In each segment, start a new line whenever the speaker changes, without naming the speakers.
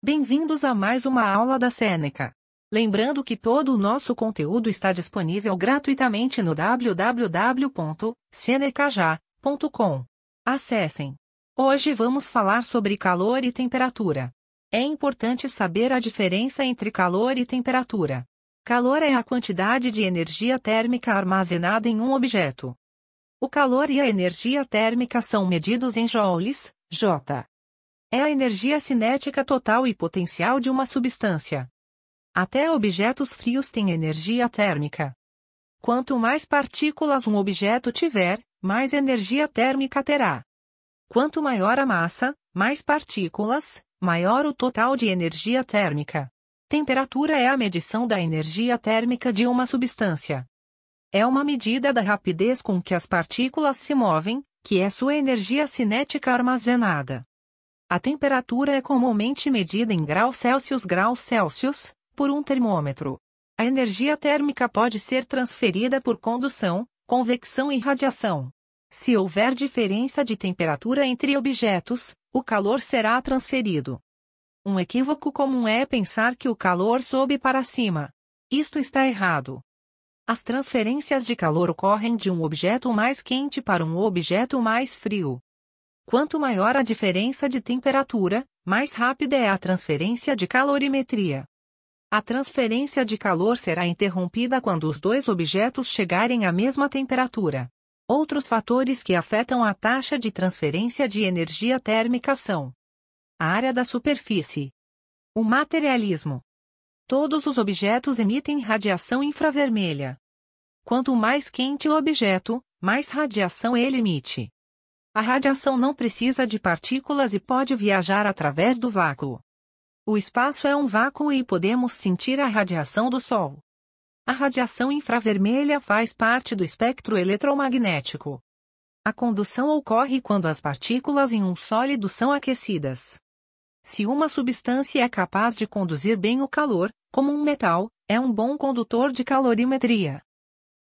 Bem-vindos a mais uma aula da Seneca. Lembrando que todo o nosso conteúdo está disponível gratuitamente no www.senecaja.com. Acessem. Hoje vamos falar sobre calor e temperatura. É importante saber a diferença entre calor e temperatura. Calor é a quantidade de energia térmica armazenada em um objeto. O calor e a energia térmica são medidos em joules, J. É a energia cinética total e potencial de uma substância. Até objetos frios têm energia térmica. Quanto mais partículas um objeto tiver, mais energia térmica terá. Quanto maior a massa, mais partículas, maior o total de energia térmica. Temperatura é a medição da energia térmica de uma substância. É uma medida da rapidez com que as partículas se movem, que é sua energia cinética armazenada. A temperatura é comumente medida em graus Celsius graus Celsius, por um termômetro. A energia térmica pode ser transferida por condução, convecção e radiação. Se houver diferença de temperatura entre objetos, o calor será transferido. Um equívoco comum é pensar que o calor sobe para cima. Isto está errado. As transferências de calor ocorrem de um objeto mais quente para um objeto mais frio. Quanto maior a diferença de temperatura, mais rápida é a transferência de calorimetria. A transferência de calor será interrompida quando os dois objetos chegarem à mesma temperatura. Outros fatores que afetam a taxa de transferência de energia térmica são a área da superfície. O materialismo. Todos os objetos emitem radiação infravermelha. Quanto mais quente o objeto, mais radiação ele emite. A radiação não precisa de partículas e pode viajar através do vácuo. O espaço é um vácuo e podemos sentir a radiação do Sol. A radiação infravermelha faz parte do espectro eletromagnético. A condução ocorre quando as partículas em um sólido são aquecidas. Se uma substância é capaz de conduzir bem o calor, como um metal, é um bom condutor de calorimetria.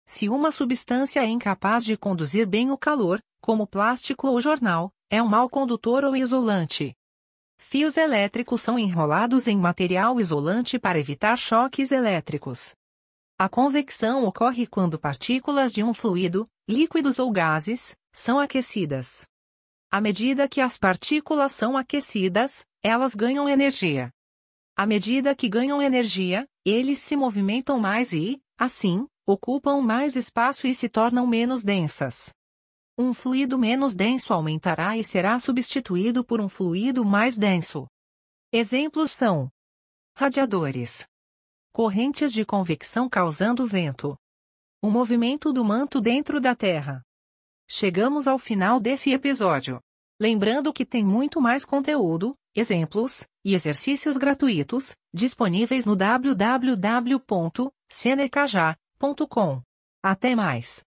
Se uma substância é incapaz de conduzir bem o calor, como plástico ou jornal, é um mau condutor ou isolante. Fios elétricos são enrolados em material isolante para evitar choques elétricos. A convecção ocorre quando partículas de um fluido, líquidos ou gases, são aquecidas. À medida que as partículas são aquecidas, elas ganham energia. À medida que ganham energia, eles se movimentam mais e, assim, ocupam mais espaço e se tornam menos densas. Um fluido menos denso aumentará e será substituído por um fluido mais denso. Exemplos são radiadores, correntes de convecção causando vento, o movimento do manto dentro da Terra. Chegamos ao final desse episódio. Lembrando que tem muito mais conteúdo, exemplos e exercícios gratuitos disponíveis no www.senecaja.com. Até mais!